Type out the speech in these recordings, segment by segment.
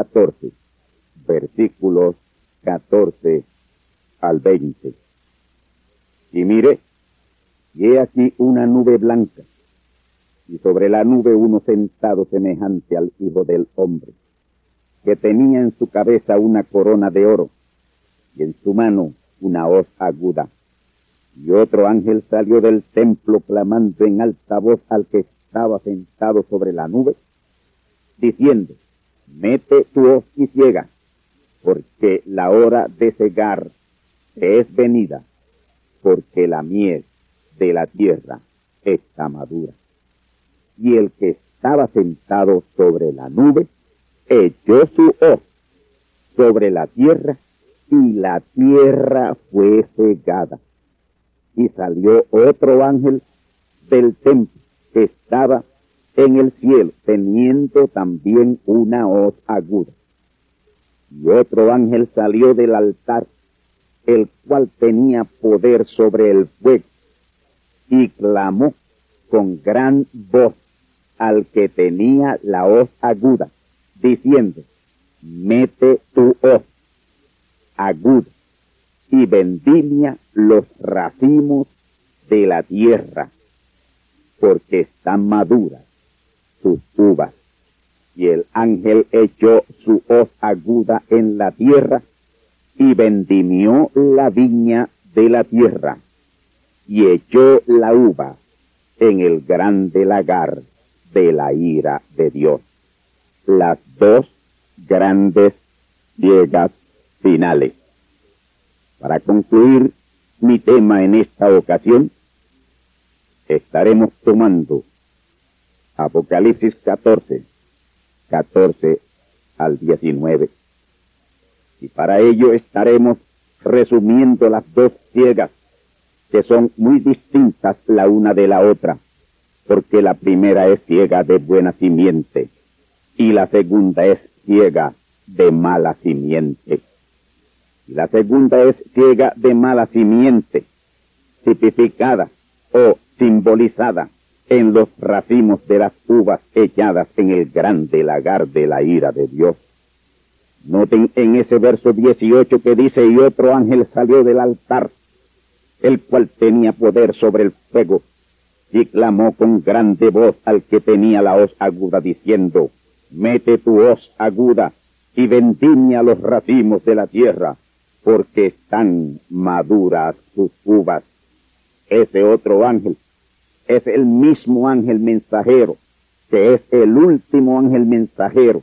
14, versículos 14 al 20. Y mire, y he aquí una nube blanca, y sobre la nube uno sentado semejante al Hijo del Hombre, que tenía en su cabeza una corona de oro, y en su mano una hoz aguda. Y otro ángel salió del templo clamando en alta voz al que estaba sentado sobre la nube, diciendo, mete tu hoz y ciega, porque la hora de cegar es venida, porque la miel de la tierra está madura. Y el que estaba sentado sobre la nube echó su hoz sobre la tierra y la tierra fue cegada. Y salió otro ángel del templo que estaba en el cielo, teniendo también una hoz aguda. Y otro ángel salió del altar, el cual tenía poder sobre el fuego, y clamó con gran voz al que tenía la hoz aguda, diciendo, mete tu hoz aguda y vendimia los racimos de la tierra, porque están maduras sus uvas. Y el ángel echó su hoz aguda en la tierra y vendimió la viña de la tierra y echó la uva en el grande lagar de la ira de Dios. Las dos grandes ciegas finales. Para concluir mi tema en esta ocasión, estaremos tomando Apocalipsis 14, 14 al 19. Y para ello estaremos resumiendo las dos ciegas, que son muy distintas la una de la otra, porque la primera es ciega de buena simiente y la segunda es ciega de mala simiente. Y la segunda es ciega de mala simiente, tipificada o simbolizada en los racimos de las uvas echadas en el grande lagar de la ira de Dios. Noten en ese verso 18 que dice, y otro ángel salió del altar, el cual tenía poder sobre el fuego, y clamó con grande voz al que tenía la hoz aguda, diciendo, mete tu hoz aguda y vendimia los racimos de la tierra, porque están maduras sus uvas. Ese otro ángel es el mismo ángel mensajero, que es el último ángel mensajero.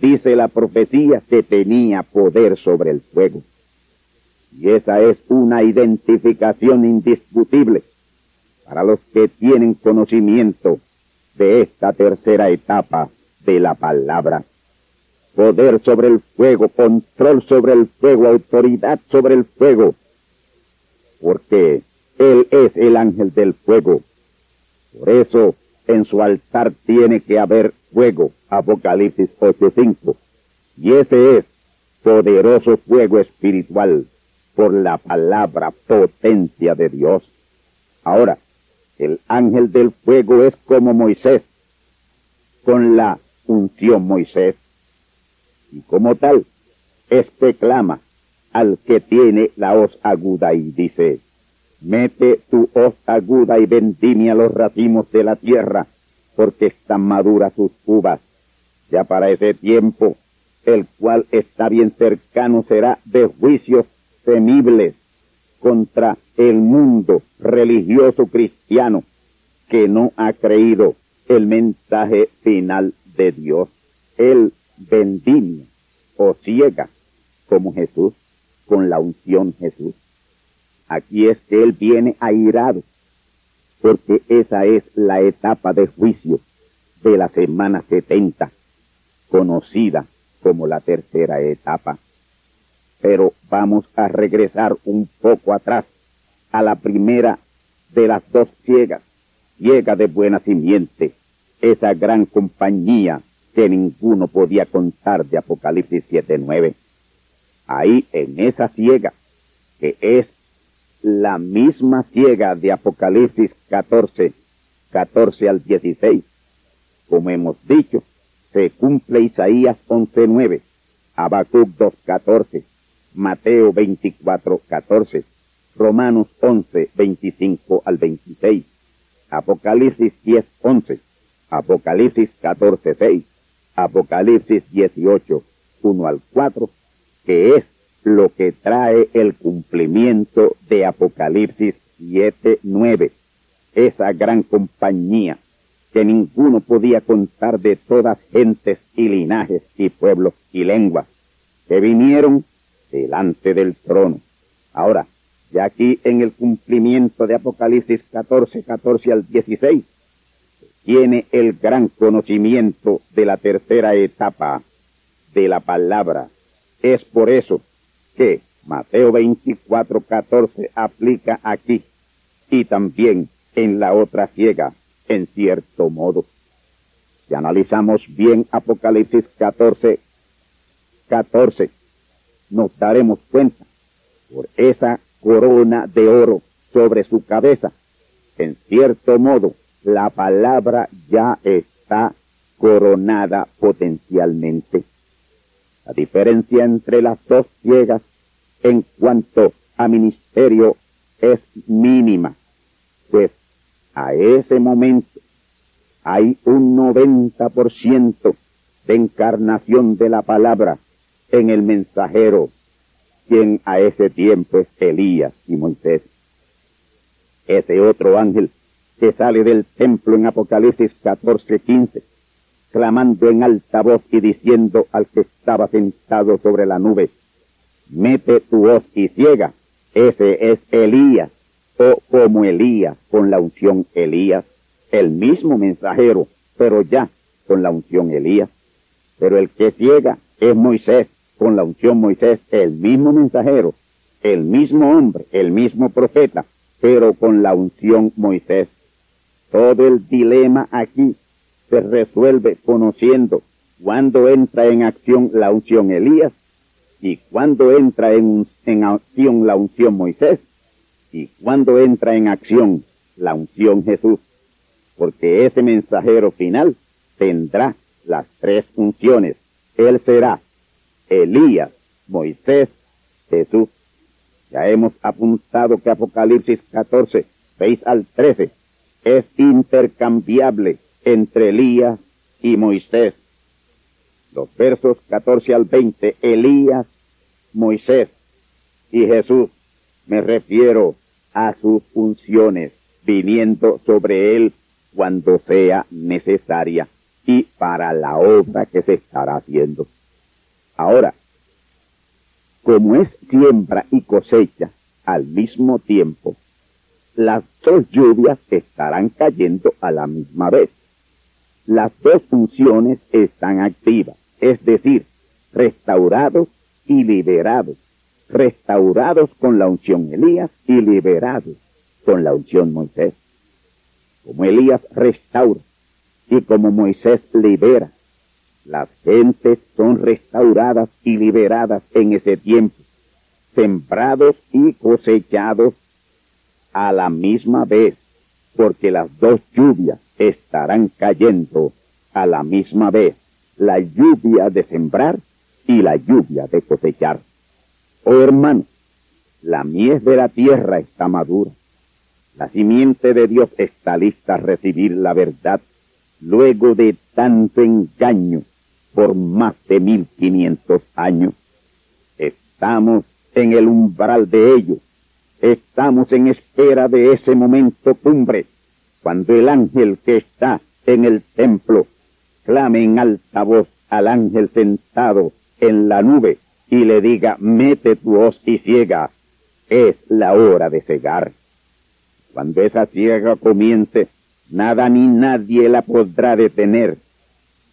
Dice la profecía que tenía poder sobre el fuego. Y esa es una identificación indiscutible para los que tienen conocimiento de esta tercera etapa de la palabra. Poder sobre el fuego, control sobre el fuego, autoridad sobre el fuego, porque Él es el ángel del fuego. Por eso en su altar tiene que haber fuego, Apocalipsis 8.5. Y ese es poderoso fuego espiritual por la palabra potencia de Dios. Ahora, el ángel del fuego es como Moisés, con la unción Moisés. Y como tal, este clama al que tiene la hoz aguda y dice, mete tu hoz aguda y vendimia los racimos de la tierra, porque están maduras sus uvas. Ya para ese tiempo, el cual está bien cercano será de juicios temibles contra el mundo religioso cristiano que no ha creído el mensaje final de Dios. Él vendimia o ciega como Jesús con la unción Jesús. Aquí es que Él viene airado, porque esa es la etapa de juicio de la semana 70, conocida como la tercera etapa. Pero vamos a regresar un poco atrás a la primera de las dos ciegas, ciega de buena simiente, esa gran compañía que ninguno podía contar de Apocalipsis 7.9. Ahí en esa ciega, que es la misma ciega de Apocalipsis 14, 14 al 16, como hemos dicho, se cumple Isaías 11.9, Habacuc 2.14, Mateo 24.14, Romanos 11, 25 al 26, Apocalipsis 10, 11, Apocalipsis 14, 6, Apocalipsis 18, 1 al 4, que es lo que trae el cumplimiento de Apocalipsis 7, 9, esa gran compañía que ninguno podía contar de todas gentes y linajes y pueblos y lenguas que vinieron delante del trono. Ahora, y aquí en el cumplimiento de Apocalipsis 14, 14 al 16, tiene el gran conocimiento de la tercera etapa de la palabra. Es por eso que Mateo 24, 14 aplica aquí y también en la otra ciega, en cierto modo. Si analizamos bien Apocalipsis 14, 14, nos daremos cuenta por esa corona de oro sobre su cabeza. En cierto modo, la palabra ya está coronada potencialmente. La diferencia entre las dos ciegas en cuanto a ministerio es mínima, pues a ese momento hay un 90% de encarnación de la palabra en el mensajero quien a ese tiempo es Elías y Moisés. Ese otro ángel que sale del templo en Apocalipsis 14, 15, clamando en alta voz y diciendo al que estaba sentado sobre la nube, mete tu voz y ciega, ese es Elías, o como Elías, con la unción Elías, el mismo mensajero, pero ya con la unción Elías. Pero el que ciega es Moisés, con la unción Moisés, el mismo mensajero, el mismo hombre, el mismo profeta, pero con la unción Moisés. Todo el dilema aquí se resuelve conociendo cuándo entra en acción la unción Elías y cuándo entra en, en acción la unción Moisés y cuándo entra en acción la unción Jesús. Porque ese mensajero final tendrá las tres unciones. Él será Elías, Moisés, Jesús. Ya hemos apuntado que Apocalipsis 14, 6 al 13 es intercambiable entre Elías y Moisés. Los versos 14 al 20, Elías, Moisés y Jesús, me refiero a sus funciones, viniendo sobre él cuando sea necesaria y para la obra que se estará haciendo. Ahora, como es siembra y cosecha al mismo tiempo, las dos lluvias estarán cayendo a la misma vez. Las dos funciones están activas, es decir, restaurados y liberados, restaurados con la unción Elías y liberados con la unción Moisés. Como Elías restaura y como Moisés libera, las gentes son restauradas y liberadas en ese tiempo, sembrados y cosechados a la misma vez, porque las dos lluvias estarán cayendo a la misma vez, la lluvia de sembrar y la lluvia de cosechar. Oh hermano, la mies de la tierra está madura, la simiente de Dios está lista a recibir la verdad luego de tanto engaño por más de mil quinientos años. Estamos en el umbral de ello. Estamos en espera de ese momento cumbre, cuando el ángel que está en el templo clame en alta voz al ángel sentado en la nube y le diga, mete tu hoz y ciega, es la hora de cegar. Cuando esa ciega comience, nada ni nadie la podrá detener.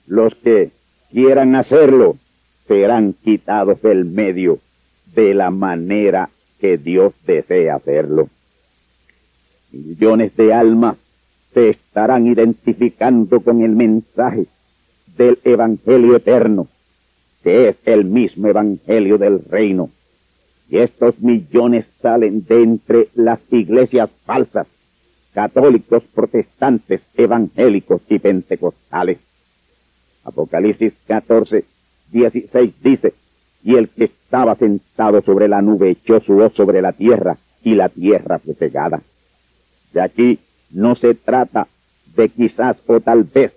Los que quieran hacerlo serán quitados del medio de la manera que Dios desea hacerlo. Millones de almas se estarán identificando con el mensaje del Evangelio eterno, que es el mismo Evangelio del reino. Y estos millones salen de entre las iglesias falsas, católicos, protestantes, evangélicos y pentecostales. Apocalipsis 14, 16 dice, y el que estaba sentado sobre la nube echó su hoz sobre la tierra y la tierra fue cegada. De aquí no se trata de quizás o tal vez.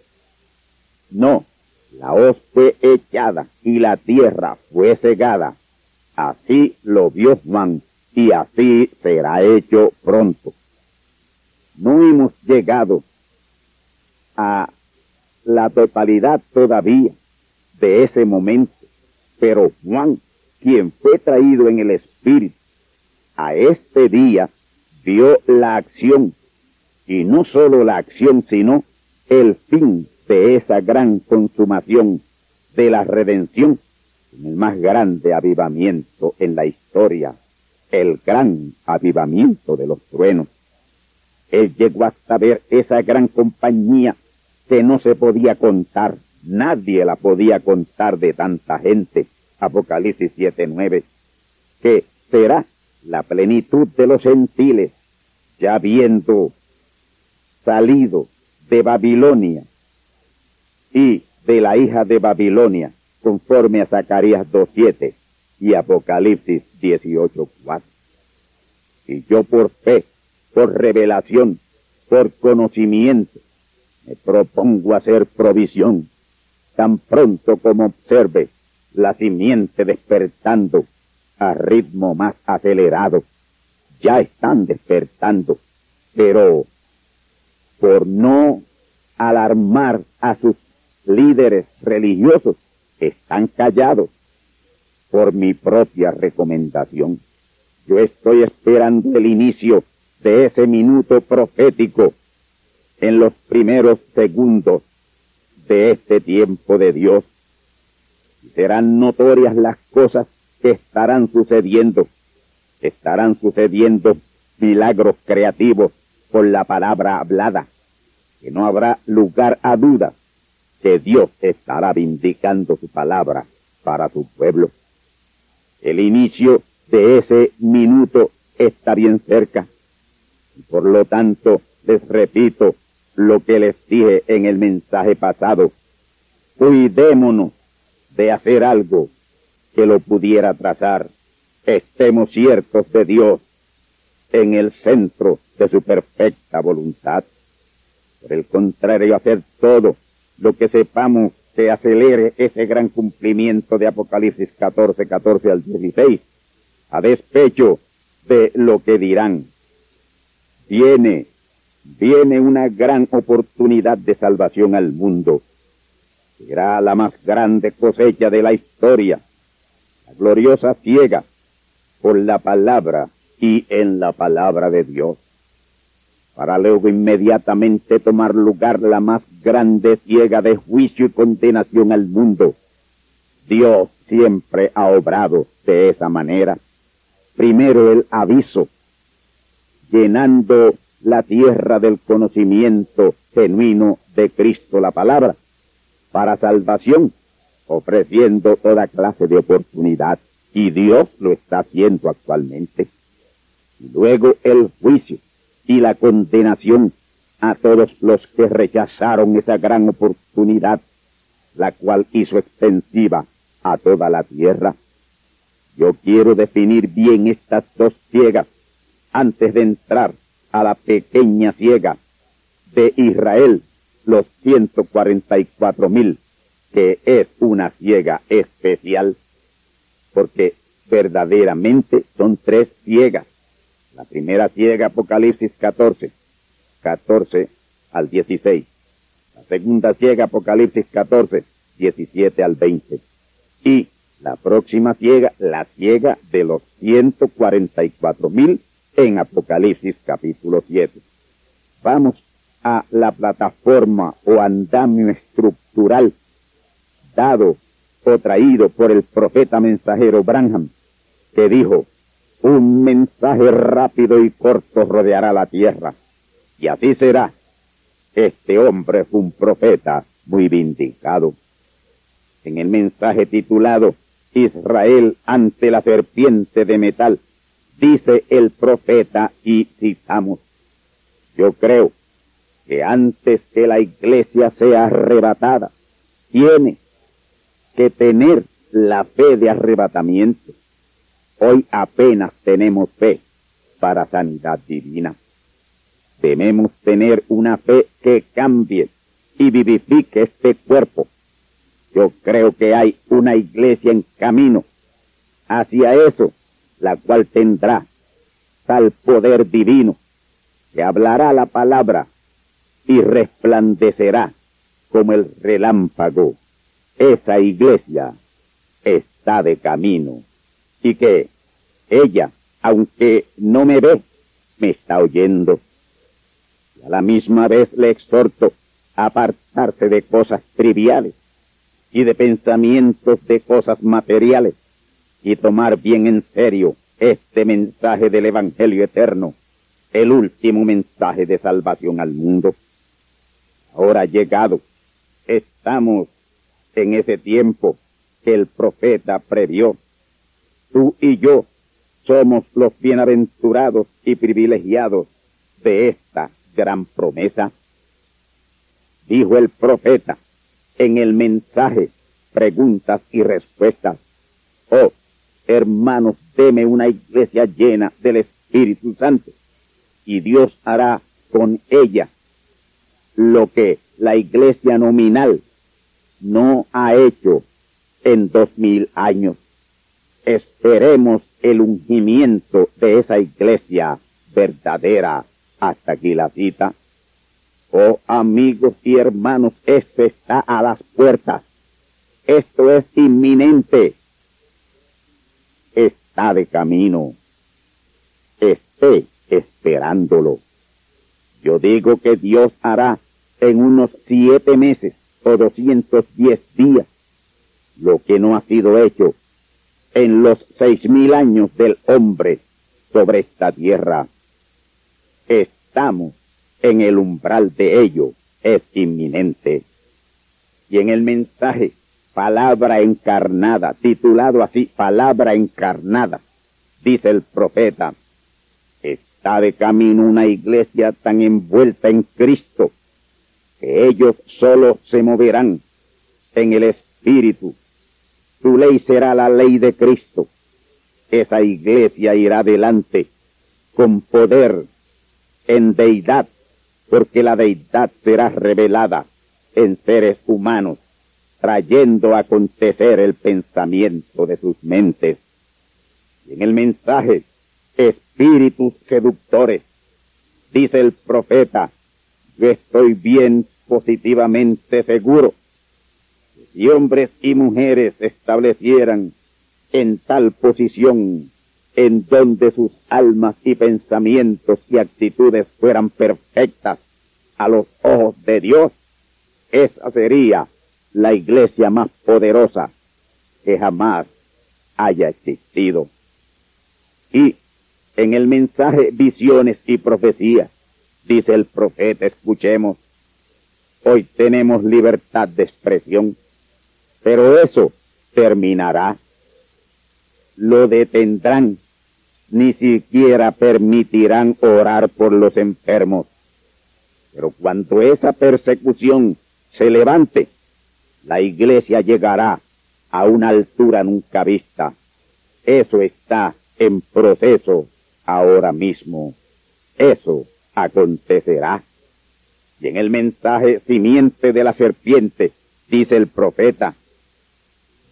No, la hoz fue echada y la tierra fue cegada. Así lo vio Juan y así será hecho pronto. No hemos llegado a la totalidad todavía de ese momento, pero Juan, quien fue traído en el Espíritu a este día, vio la acción, y no solo la acción, sino el fin de esa gran consumación de la redención, el más grande avivamiento en la historia, el gran avivamiento de los truenos. Él llegó hasta ver esa gran compañía que no se podía contar, nadie la podía contar de tanta gente, Apocalipsis 7.9, que será la plenitud de los gentiles, ya habiendo salido de Babilonia y de la hija de Babilonia, conforme a Zacarías 2.7 y Apocalipsis 18.4. Y yo por fe, por revelación, por conocimiento, me propongo hacer provisión, tan pronto como observe la simiente despertando a ritmo más acelerado. Ya están despertando, pero por no alarmar a sus líderes religiosos, están callados por mi propia recomendación. Yo estoy esperando el inicio de ese minuto profético en los primeros segundos de este tiempo de Dios. Serán notorias las cosas que estarán sucediendo. Estarán sucediendo milagros creativos por la palabra hablada, que no habrá lugar a dudas que Dios estará vindicando su palabra para su pueblo. El inicio de ese minuto está bien cerca. Por lo tanto, les repito, lo que les dije en el mensaje pasado. Cuidémonos de hacer algo que lo pudiera trazar. Estemos ciertos de Dios en el centro de su perfecta voluntad. Por el contrario, hacer todo lo que sepamos que acelere ese gran cumplimiento de Apocalipsis 14, 14 al 16, a despecho de lo que dirán. Viene viene una gran oportunidad de salvación al mundo. Será la más grande cosecha de la historia, la gloriosa ciega por la palabra y en la palabra de Dios. Para luego inmediatamente tomar lugar la más grande ciega de juicio y condenación al mundo. Dios siempre ha obrado de esa manera. Primero el aviso, llenando la tierra del conocimiento genuino de Cristo la palabra, para salvación, ofreciendo toda clase de oportunidad, y Dios lo está haciendo actualmente. Luego el juicio y la condenación a todos los que rechazaron esa gran oportunidad, la cual hizo extensiva a toda la tierra. Yo quiero definir bien estas dos ciegas antes de entrar a la pequeña ciega de Israel, los 144 mil, que es una ciega especial, porque verdaderamente son tres ciegas. La primera ciega, Apocalipsis 14, 14 al 16. La segunda ciega, Apocalipsis 14, 17 al 20. Y la próxima ciega, la ciega de los 144 mil en Apocalipsis capítulo 7. Vamos a la plataforma o andamio estructural dado o traído por el profeta mensajero Branham, que dijo, un mensaje rápido y corto rodeará la tierra, y así será. Este hombre fue un profeta muy vindicado. En el mensaje titulado Israel ante la serpiente de metal, dice el profeta y citamos, yo creo que antes que la iglesia sea arrebatada, tiene que tener la fe de arrebatamiento. Hoy apenas tenemos fe para sanidad divina. Debemos tener una fe que cambie y vivifique este cuerpo. Yo creo que hay una iglesia en camino hacia eso la cual tendrá tal poder divino que hablará la palabra y resplandecerá como el relámpago. Esa iglesia está de camino y que ella, aunque no me ve, me está oyendo. Y a la misma vez le exhorto a apartarse de cosas triviales y de pensamientos de cosas materiales y tomar bien en serio este mensaje del Evangelio eterno, el último mensaje de salvación al mundo. Ahora llegado, estamos en ese tiempo que el profeta previó. Tú y yo somos los bienaventurados y privilegiados de esta gran promesa. Dijo el profeta en el mensaje, preguntas y respuestas. Oh, hermanos, deme una iglesia llena del Espíritu Santo y Dios hará con ella lo que la iglesia nominal no ha hecho en dos mil años. Esperemos el ungimiento de esa iglesia verdadera. Hasta aquí la cita. Oh amigos y hermanos, esto está a las puertas. Esto es inminente está de camino. Esté esperándolo. Yo digo que Dios hará en unos siete meses o doscientos diez días lo que no ha sido hecho en los seis mil años del hombre sobre esta tierra. Estamos en el umbral de ello, es inminente. Y en el mensaje palabra encarnada, titulado así, palabra encarnada, dice el profeta, está de camino una iglesia tan envuelta en Cristo que ellos solo se moverán en el Espíritu. Su ley será la ley de Cristo. Esa iglesia irá adelante con poder en deidad, porque la deidad será revelada en seres humanos trayendo a acontecer el pensamiento de sus mentes. Y en el mensaje, espíritus seductores, dice el profeta, yo estoy bien positivamente seguro si hombres y mujeres establecieran en tal posición en donde sus almas y pensamientos y actitudes fueran perfectas a los ojos de Dios, esa sería la iglesia más poderosa que jamás haya existido. Y en el mensaje visiones y profecías, dice el profeta, escuchemos, hoy tenemos libertad de expresión, pero eso terminará. Lo detendrán, ni siquiera permitirán orar por los enfermos. Pero cuando esa persecución se levante, la iglesia llegará a una altura nunca vista. Eso está en proceso ahora mismo. Eso acontecerá. Y en el mensaje simiente de la serpiente, dice el profeta,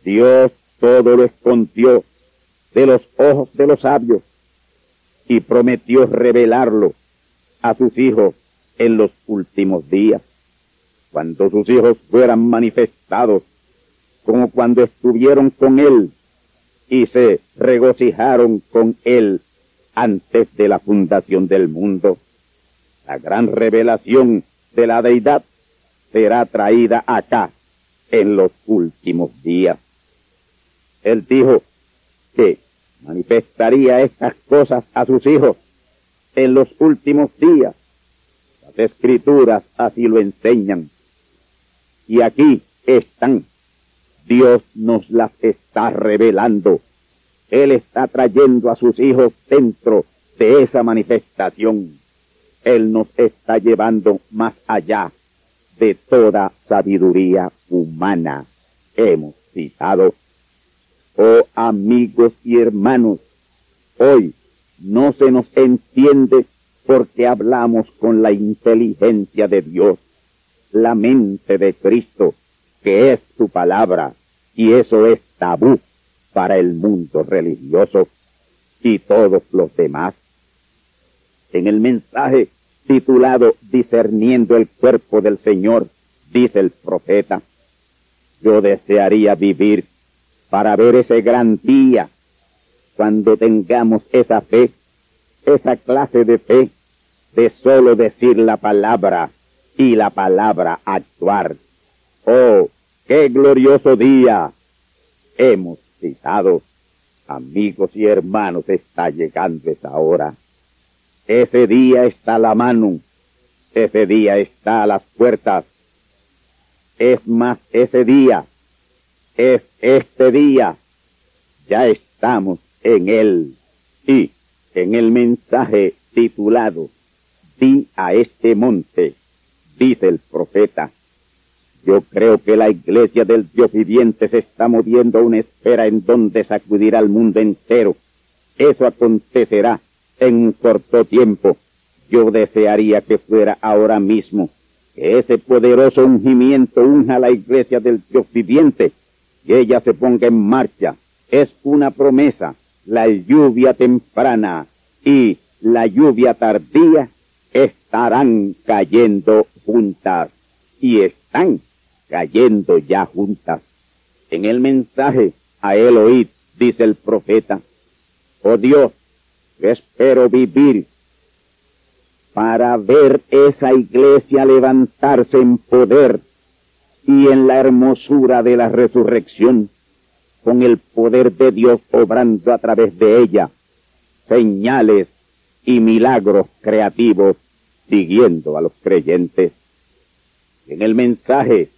Dios todo lo escondió de los ojos de los sabios y prometió revelarlo a sus hijos en los últimos días, cuando sus hijos fueran manifestados, como cuando estuvieron con él y se regocijaron con él antes de la fundación del mundo. La gran revelación de la deidad será traída acá en los últimos días. Él dijo que manifestaría estas cosas a sus hijos en los últimos días. Las escrituras así lo enseñan. Y aquí están. Dios nos las está revelando él está trayendo a sus hijos dentro de esa manifestación. Él nos está llevando más allá de toda sabiduría humana. Hemos citado, oh amigos y hermanos, hoy no se nos entiende porque hablamos con la inteligencia de Dios, la mente de Cristo, que es su palabra, y eso es tabú para el mundo religioso y todos los demás. En el mensaje titulado Discerniendo el cuerpo del Señor, dice el profeta, yo desearía vivir para ver ese gran día cuando tengamos esa fe, esa clase de fe de solo decir la palabra y la palabra actuar. Oh, qué glorioso día hemos citados, amigos y hermanos, está llegando esa hora. Ese día está a la mano, ese día está a las puertas. Es más, ese día, es este día, ya estamos en él. Y en el mensaje titulado, Di a este monte, dice el profeta, yo creo que la iglesia del Dios viviente se está moviendo a una esfera en donde sacudirá al mundo entero. Eso acontecerá en un corto tiempo. Yo desearía que fuera ahora mismo, que ese poderoso ungimiento unja a la iglesia del Dios viviente, que ella se ponga en marcha. Es una promesa, la lluvia temprana y la lluvia tardía estarán cayendo juntas y están cayendo ya juntas. En el mensaje a oíd, dice el profeta, oh Dios, espero vivir para ver esa iglesia levantarse en poder y en la hermosura de la resurrección, con el poder de Dios obrando a través de ella, señales y milagros creativos siguiendo a los creyentes. En el mensaje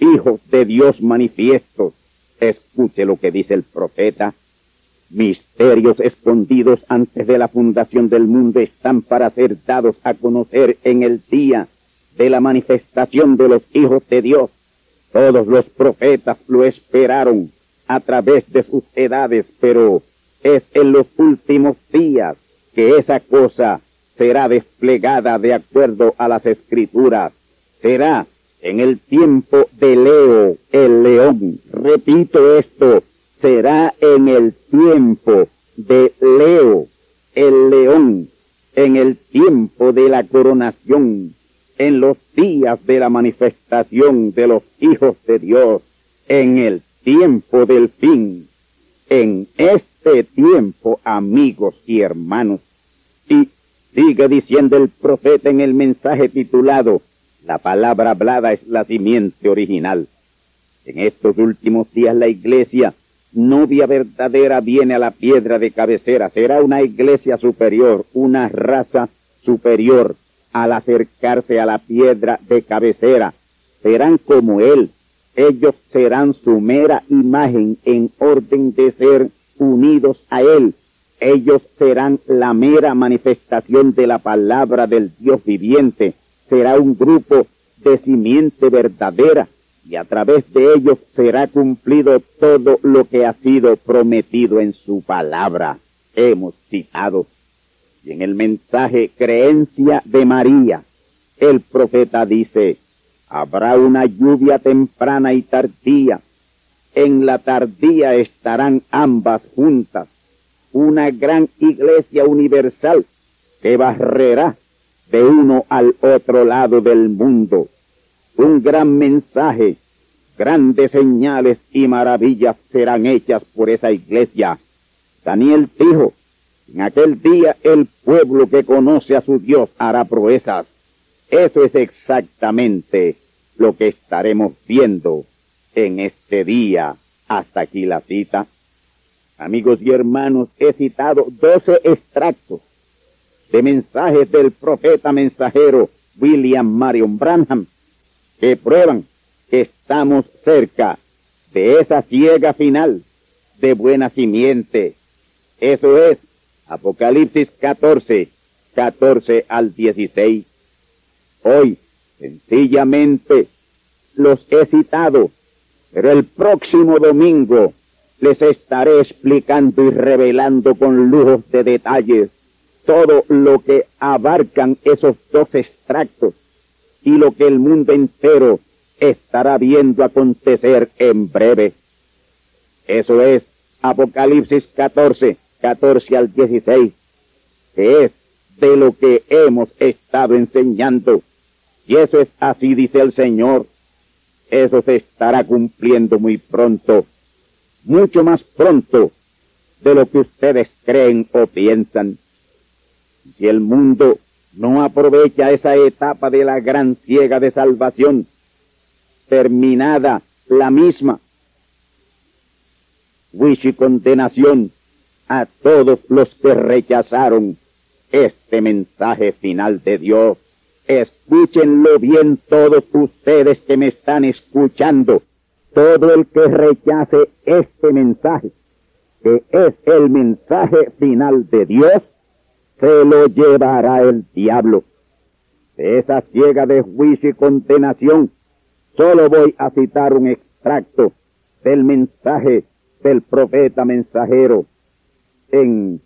hijos de Dios manifiestos. Escuche lo que dice el profeta. Misterios escondidos antes de la fundación del mundo están para ser dados a conocer en el día de la manifestación de los hijos de Dios. Todos los profetas lo esperaron a través de sus edades, pero es en los últimos días que esa cosa será desplegada de acuerdo a las escrituras. Será en el tiempo de Leo, el león. Repito esto, será en el tiempo de Leo, el león, en el tiempo de la coronación, en los días de la manifestación de los hijos de Dios, en el tiempo del fin. En este tiempo, amigos y hermanos. Y sigue diciendo el profeta en el mensaje titulado, la palabra hablada es la simiente original. En estos últimos días la iglesia, novia verdadera, viene a la piedra de cabecera. Será una iglesia superior, una raza superior al acercarse a la piedra de cabecera. Serán como Él. Ellos serán su mera imagen en orden de ser unidos a Él. Ellos serán la mera manifestación de la palabra del Dios viviente. Será un grupo de simiente verdadera y a través de ellos será cumplido todo lo que ha sido prometido en su palabra. Hemos citado. Y en el mensaje creencia de María, el profeta dice, habrá una lluvia temprana y tardía. En la tardía estarán ambas juntas, una gran iglesia universal que barrerá de uno al otro lado del mundo un gran mensaje, grandes señales y maravillas serán hechas por esa iglesia. Daniel dijo, en aquel día el pueblo que conoce a su Dios hará proezas. Eso es exactamente lo que estaremos viendo en este día. Hasta aquí la cita. Amigos y hermanos, he citado doce extractos de mensajes del profeta mensajero William Marion Branham que prueban que estamos cerca de esa ciega final de buena simiente. Eso es Apocalipsis 14, 14 al 16. Hoy, sencillamente, los he citado, pero el próximo domingo les estaré explicando y revelando con lujos de detalles todo lo que abarcan esos dos extractos y lo que el mundo entero estará viendo acontecer en breve. Eso es Apocalipsis 14, 14 al 16, que es de lo que hemos estado enseñando. Y eso es así, dice el Señor. Eso se estará cumpliendo muy pronto, mucho más pronto de lo que ustedes creen o piensan. Si el mundo no aprovecha esa etapa de la gran ciega de salvación, terminada la misma, juicio y condenación a todos los que rechazaron este mensaje final de Dios. Escúchenlo bien todos ustedes que me están escuchando. Todo el que rechace este mensaje, que es el mensaje final de Dios, se lo llevará el diablo. De esa ciega de juicio y condenación, solo voy a citar un extracto del mensaje del profeta mensajero en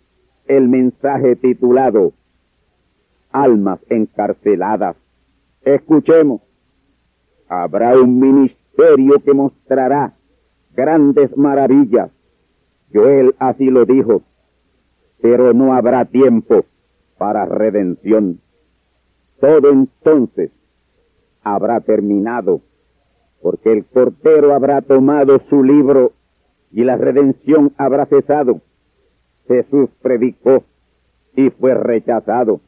el mensaje titulado Almas encarceladas. Escuchemos. Habrá un ministerio que mostrará grandes maravillas. Joel así lo dijo pero no habrá tiempo para redención. Todo entonces habrá terminado, porque el Cordero habrá tomado su libro y la redención habrá cesado. Jesús predicó y fue rechazado.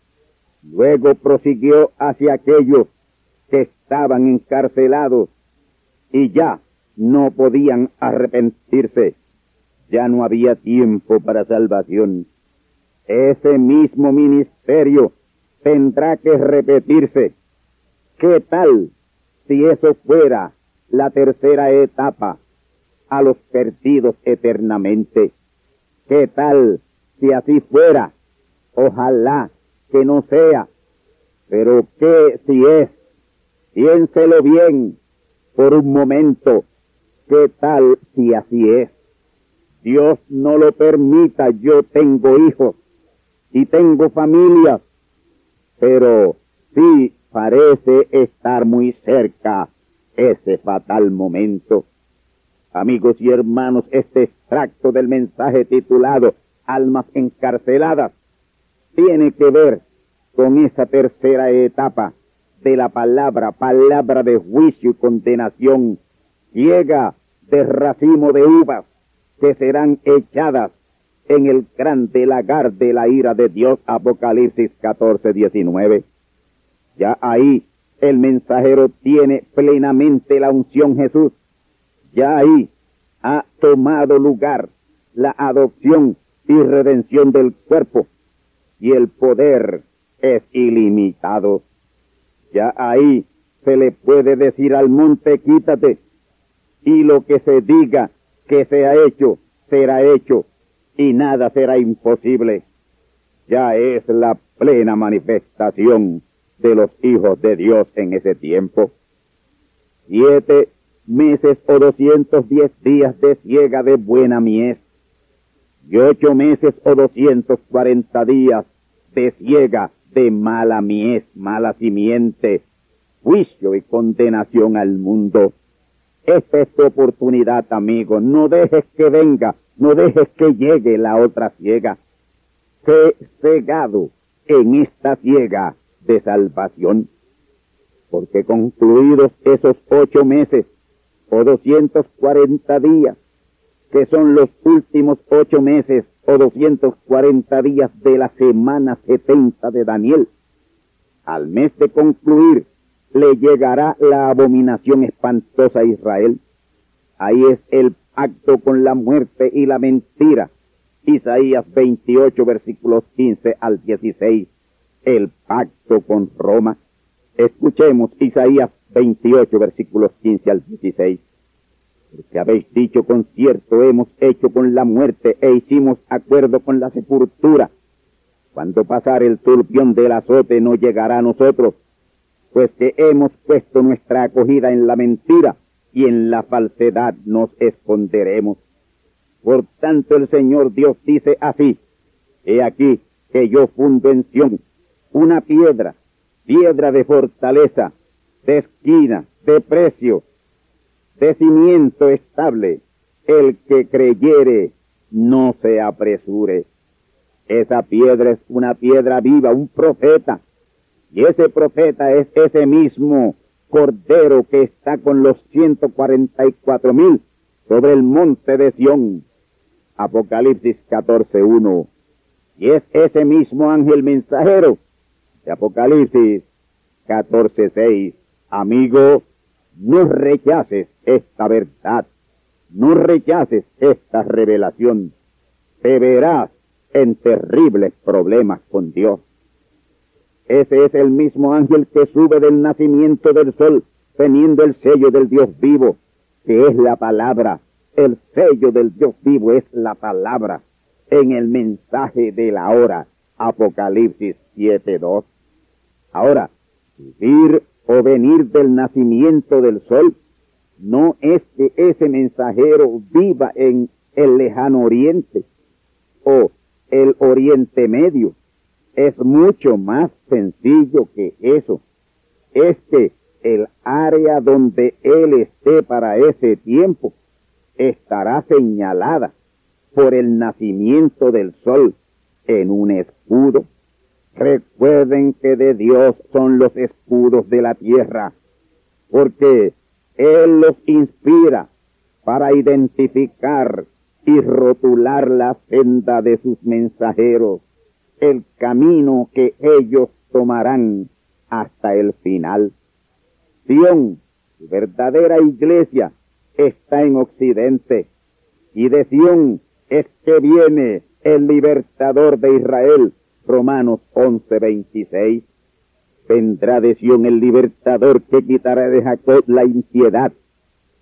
Luego prosiguió hacia aquellos que estaban encarcelados y ya no podían arrepentirse. Ya no había tiempo para salvación ese mismo ministerio tendrá que repetirse. ¿Qué tal si eso fuera la tercera etapa a los perdidos eternamente? ¿Qué tal si así fuera? Ojalá que no sea. Pero ¿qué si es? Piénselo bien por un momento. ¿Qué tal si así es? Dios no lo permita, yo tengo hijos y tengo familia, pero sí parece estar muy cerca ese fatal momento. Amigos y hermanos, este extracto del mensaje titulado Almas encarceladas tiene que ver con esa tercera etapa de la palabra, palabra de juicio y condenación, ciega de racimo de uvas que serán echadas en el grande lagar de la ira de Dios, Apocalipsis 14, 19. Ya ahí el mensajero tiene plenamente la unción Jesús. Ya ahí ha tomado lugar la adopción y redención del cuerpo y el poder es ilimitado. Ya ahí se le puede decir al monte quítate y lo que se diga que se ha hecho será hecho y nada será imposible. Ya es la plena manifestación de los hijos de Dios en ese tiempo. Siete meses o doscientos diez días de ciega de buena mies y ocho meses o doscientos cuarenta días de ciega de mala mies, mala simiente, juicio y condenación al mundo. Esta es tu oportunidad, amigo. No dejes que venga, no dejes que llegue la otra ciega. Sé cegado en esta ciega de salvación. Porque concluidos esos ocho meses o doscientos cuarenta días, que son los últimos ocho meses o 240 días de la semana 70 de Daniel. Al mes de concluir, le llegará la abominación espantosa a Israel. Ahí es el pacto con la muerte y la mentira. Isaías 28, versículos 15 al 16. El pacto con Roma. Escuchemos Isaías 28, versículos 15 al 16 porque habéis dicho con cierto hemos hecho con la muerte e hicimos acuerdo con la sepultura. Cuando pasare el turbión del azote no llegará a nosotros, pues que hemos puesto nuestra acogida en la mentira y en la falsedad nos esconderemos. Por tanto el Señor Dios dice así, he aquí que yo fundo una piedra, piedra de fortaleza, de esquina, de precio, de cimiento estable. El que creyere no se apresure. Esa piedra es una piedra viva, un profeta. Y ese profeta es ese mismo cordero que está con los 144 mil sobre el monte de Sión. Apocalipsis 14.1. Y es ese mismo ángel mensajero de Apocalipsis 14.6. Amigo, no rechaces esta verdad, no rechaces esta revelación, te verás en terribles problemas con Dios. Ese es el mismo ángel que sube del nacimiento del sol, teniendo el sello del Dios vivo, que es la palabra. El sello del Dios vivo es la palabra en el mensaje de la hora. Apocalipsis 7.2. Ahora, vivir o venir del nacimiento del sol, no es que ese mensajero viva en el lejano oriente o el oriente medio. Es mucho más sencillo que eso. Es que el área donde él esté para ese tiempo estará señalada por el nacimiento del sol en un escudo Recuerden que de Dios son los escudos de la tierra, porque Él los inspira para identificar y rotular la senda de sus mensajeros, el camino que ellos tomarán hasta el final. Sión, su verdadera iglesia, está en Occidente, y de Sión es que viene el libertador de Israel, Romanos 11:26. Vendrá de Sion el libertador que quitará de Jacob la impiedad,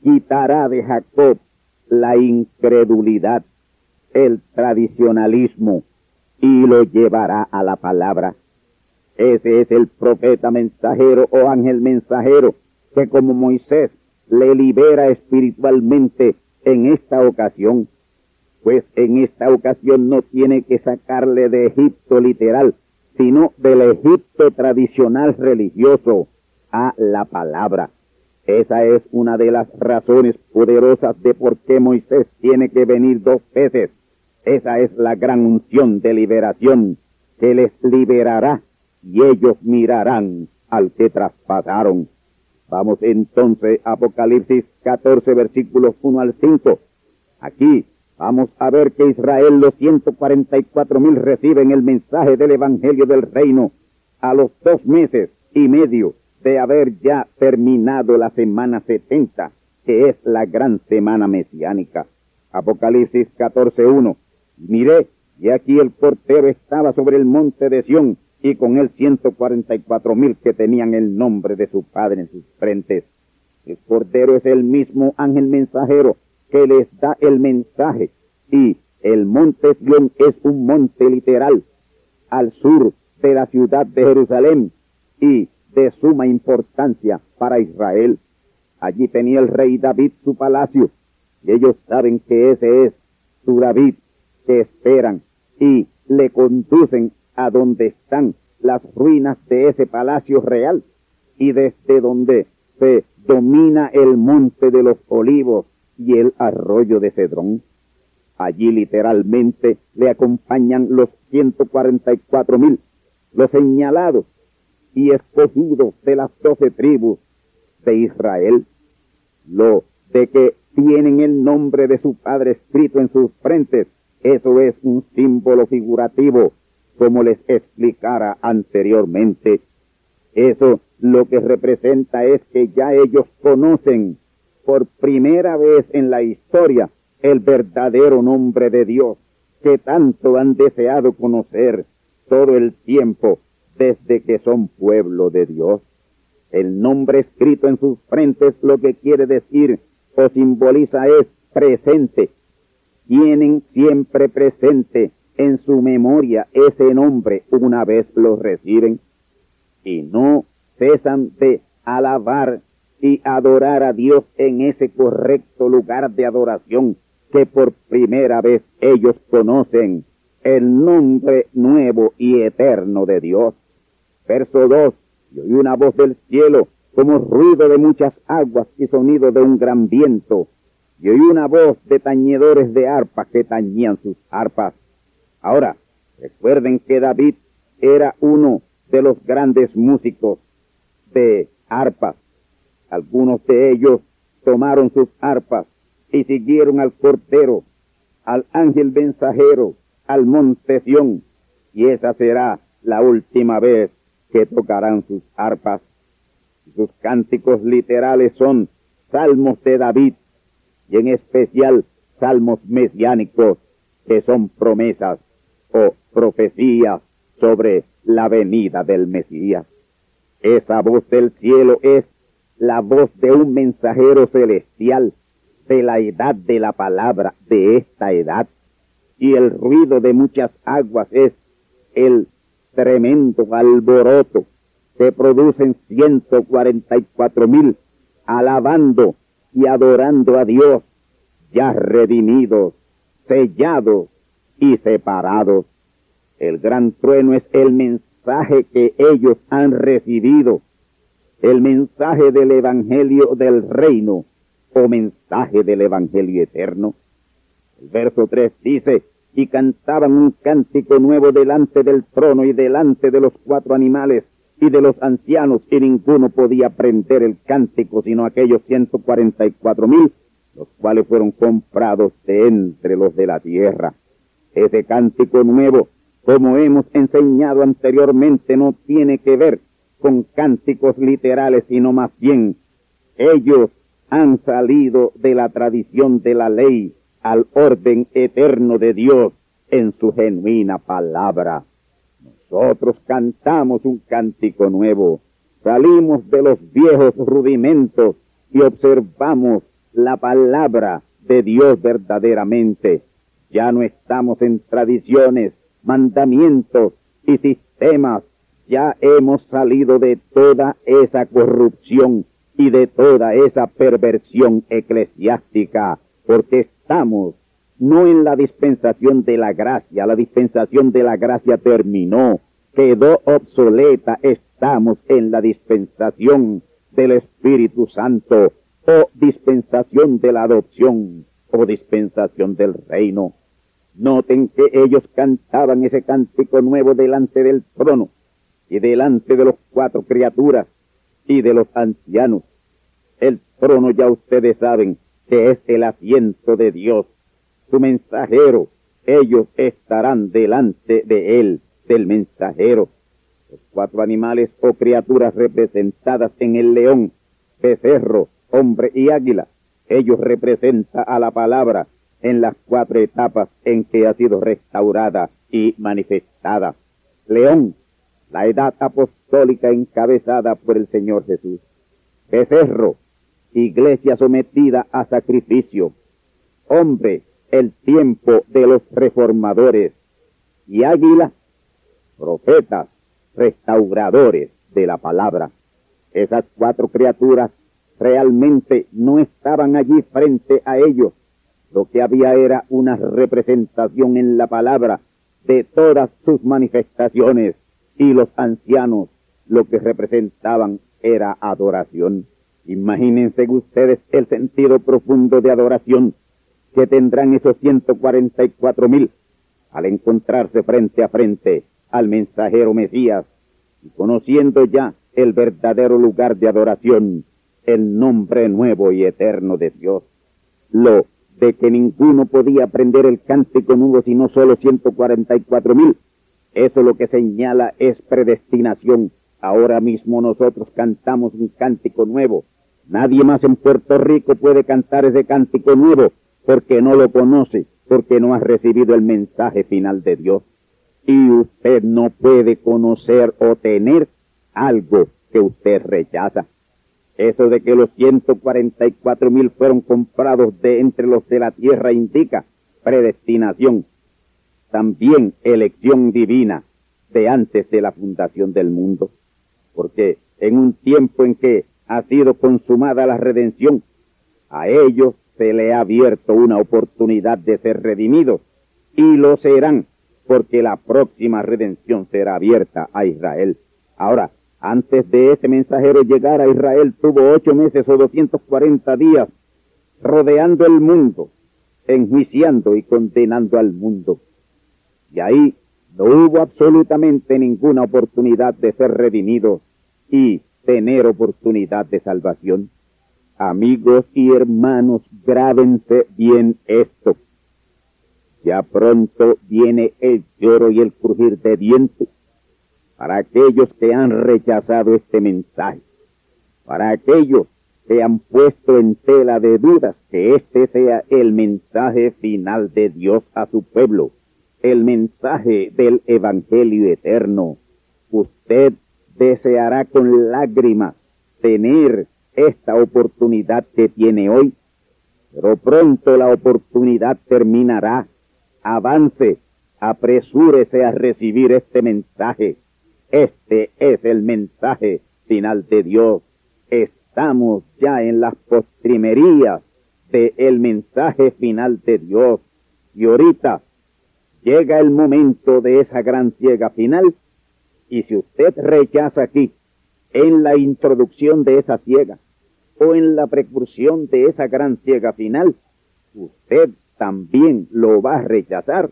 quitará de Jacob la incredulidad, el tradicionalismo y lo llevará a la palabra. Ese es el profeta mensajero o ángel mensajero que como Moisés le libera espiritualmente en esta ocasión pues en esta ocasión no tiene que sacarle de Egipto literal, sino del Egipto tradicional religioso a la palabra. Esa es una de las razones poderosas de por qué Moisés tiene que venir dos veces. Esa es la gran unción de liberación que les liberará y ellos mirarán al que traspasaron. Vamos entonces a Apocalipsis 14 versículos 1 al 5. Aquí vamos a ver que Israel, los 144 mil, reciben el mensaje del Evangelio del Reino a los dos meses y medio de haber ya terminado la semana 70, que es la gran semana mesiánica. Apocalipsis 14.1. Miré, y aquí el portero estaba sobre el monte de Sión, y con él 144 mil que tenían el nombre de su padre en sus frentes. El cordero es el mismo ángel mensajero que les da el mensaje, y el monte Sión es un monte literal al sur de la ciudad de Jerusalén y de suma importancia para Israel. Allí tenía el rey David su palacio, y ellos saben que ese es su David que esperan y le conducen a donde están las ruinas de ese palacio real y desde donde se domina el monte de los olivos y el arroyo de Cedrón. Allí literalmente le acompañan los 144 mil, los señalados y escogidos de las doce tribus de Israel. Lo de que tienen el nombre de su Padre escrito en sus frentes, eso es un símbolo figurativo, como les explicara anteriormente. Eso lo que representa es que ya ellos conocen por primera vez en la historia el verdadero nombre de Dios, que tanto han deseado conocer todo el tiempo desde que son pueblo de Dios. El nombre escrito en sus frentes lo que quiere decir o simboliza es presente. Tienen siempre presente en su memoria ese nombre una vez lo reciben y no cesan de alabar y adorar a Dios en ese correcto lugar de adoración que por primera vez ellos conocen el nombre nuevo y eterno de Dios. Verso 2. Y oí una voz del cielo como ruido de muchas aguas y sonido de un gran viento. Y oí una voz de tañedores de arpas que tañían sus arpas. Ahora, recuerden que David era uno de los grandes músicos de arpas. Algunos de ellos tomaron sus arpas y siguieron al portero, al ángel mensajero, al monte Sión, y esa será la última vez que tocarán sus arpas. Sus cánticos literales son salmos de David y en especial salmos mesiánicos que son promesas o profecías sobre la venida del Mesías. Esa voz del cielo es la voz de un mensajero celestial de la edad de la palabra, de esta edad. Y el ruido de muchas aguas es el tremendo alboroto que producen 144 mil alabando y adorando a Dios, ya redimidos, sellados y separados. El gran trueno es el mensaje que ellos han recibido, el mensaje del Evangelio del Reino o mensaje del Evangelio eterno. El verso 3 dice, y cantaban un cántico nuevo delante del trono y delante de los cuatro animales y de los ancianos, y ninguno podía aprender el cántico sino aquellos ciento cuarenta y cuatro mil, los cuales fueron comprados de entre los de la tierra. Ese cántico nuevo, como hemos enseñado anteriormente, no tiene que ver con cánticos literales, sino más bien ellos han salido de la tradición de la ley al orden eterno de Dios en su genuina palabra. Nosotros cantamos un cántico nuevo, salimos de los viejos rudimentos y observamos la palabra de Dios verdaderamente. Ya no estamos en tradiciones, mandamientos y sistemas. Ya hemos salido de toda esa corrupción y de toda esa perversión eclesiástica, porque estamos no en la dispensación de la gracia, la dispensación de la gracia terminó, quedó obsoleta, estamos en la dispensación del Espíritu Santo, o dispensación de la adopción, o dispensación del reino. Noten que ellos cantaban ese cántico nuevo delante del trono y delante de los cuatro criaturas y de los ancianos. El trono ya ustedes saben, que es el asiento de Dios, su mensajero. Ellos estarán delante de él, del mensajero. Los cuatro animales o criaturas representadas en el león, becerro, hombre y águila. Ellos representan a la palabra en las cuatro etapas en que ha sido restaurada y manifestada. León, la edad apostólica encabezada por el Señor Jesús. Becerro, iglesia sometida a sacrificio. Hombre, el tiempo de los reformadores. Y águila, profetas, restauradores de la palabra. Esas cuatro criaturas realmente no estaban allí frente a ellos. Lo que había era una representación en la palabra de todas sus manifestaciones y los ancianos lo que representaban era adoración. Imagínense ustedes el sentido profundo de adoración que tendrán esos 144 mil al encontrarse frente a frente al mensajero Mesías y conociendo ya el verdadero lugar de adoración, el nombre nuevo y eterno de Dios. Lo de que ninguno podía aprender el cántico nuevo sino solo 144 mil. Eso lo que señala es predestinación. Ahora mismo nosotros cantamos un cántico nuevo. Nadie más en Puerto Rico puede cantar ese cántico nuevo porque no lo conoce, porque no ha recibido el mensaje final de Dios. Y usted no puede conocer o tener algo que usted rechaza. Eso de que los 144 mil fueron comprados de entre los de la tierra indica predestinación, también elección divina de antes de la fundación del mundo, porque en un tiempo en que ha sido consumada la redención, a ellos se le ha abierto una oportunidad de ser redimidos y lo serán porque la próxima redención será abierta a Israel. Ahora, antes de ese mensajero llegar a Israel, tuvo ocho meses o 240 días rodeando el mundo, enjuiciando y condenando al mundo. Y ahí no hubo absolutamente ninguna oportunidad de ser redimido y tener oportunidad de salvación. Amigos y hermanos, grábense bien esto. Ya pronto viene el lloro y el crujir de dientes para aquellos que han rechazado este mensaje, para aquellos que han puesto en tela de dudas que este sea el mensaje final de Dios a su pueblo, el mensaje del Evangelio eterno. Usted deseará con lágrimas tener esta oportunidad que tiene hoy, pero pronto la oportunidad terminará. Avance, apresúrese a recibir este mensaje este es el mensaje final de Dios. Estamos ya en las postrimerías del mensaje final de Dios. Y ahorita llega el momento de esa gran ciega final. Y si usted rechaza aquí, en la introducción de esa ciega, o en la precursión de esa gran ciega final, usted también lo va a rechazar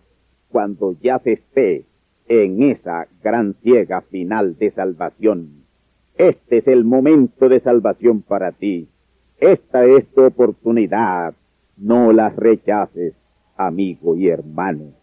cuando ya se esté en esa gran ciega final de salvación. Este es el momento de salvación para ti. Esta es tu oportunidad. No la rechaces, amigo y hermano.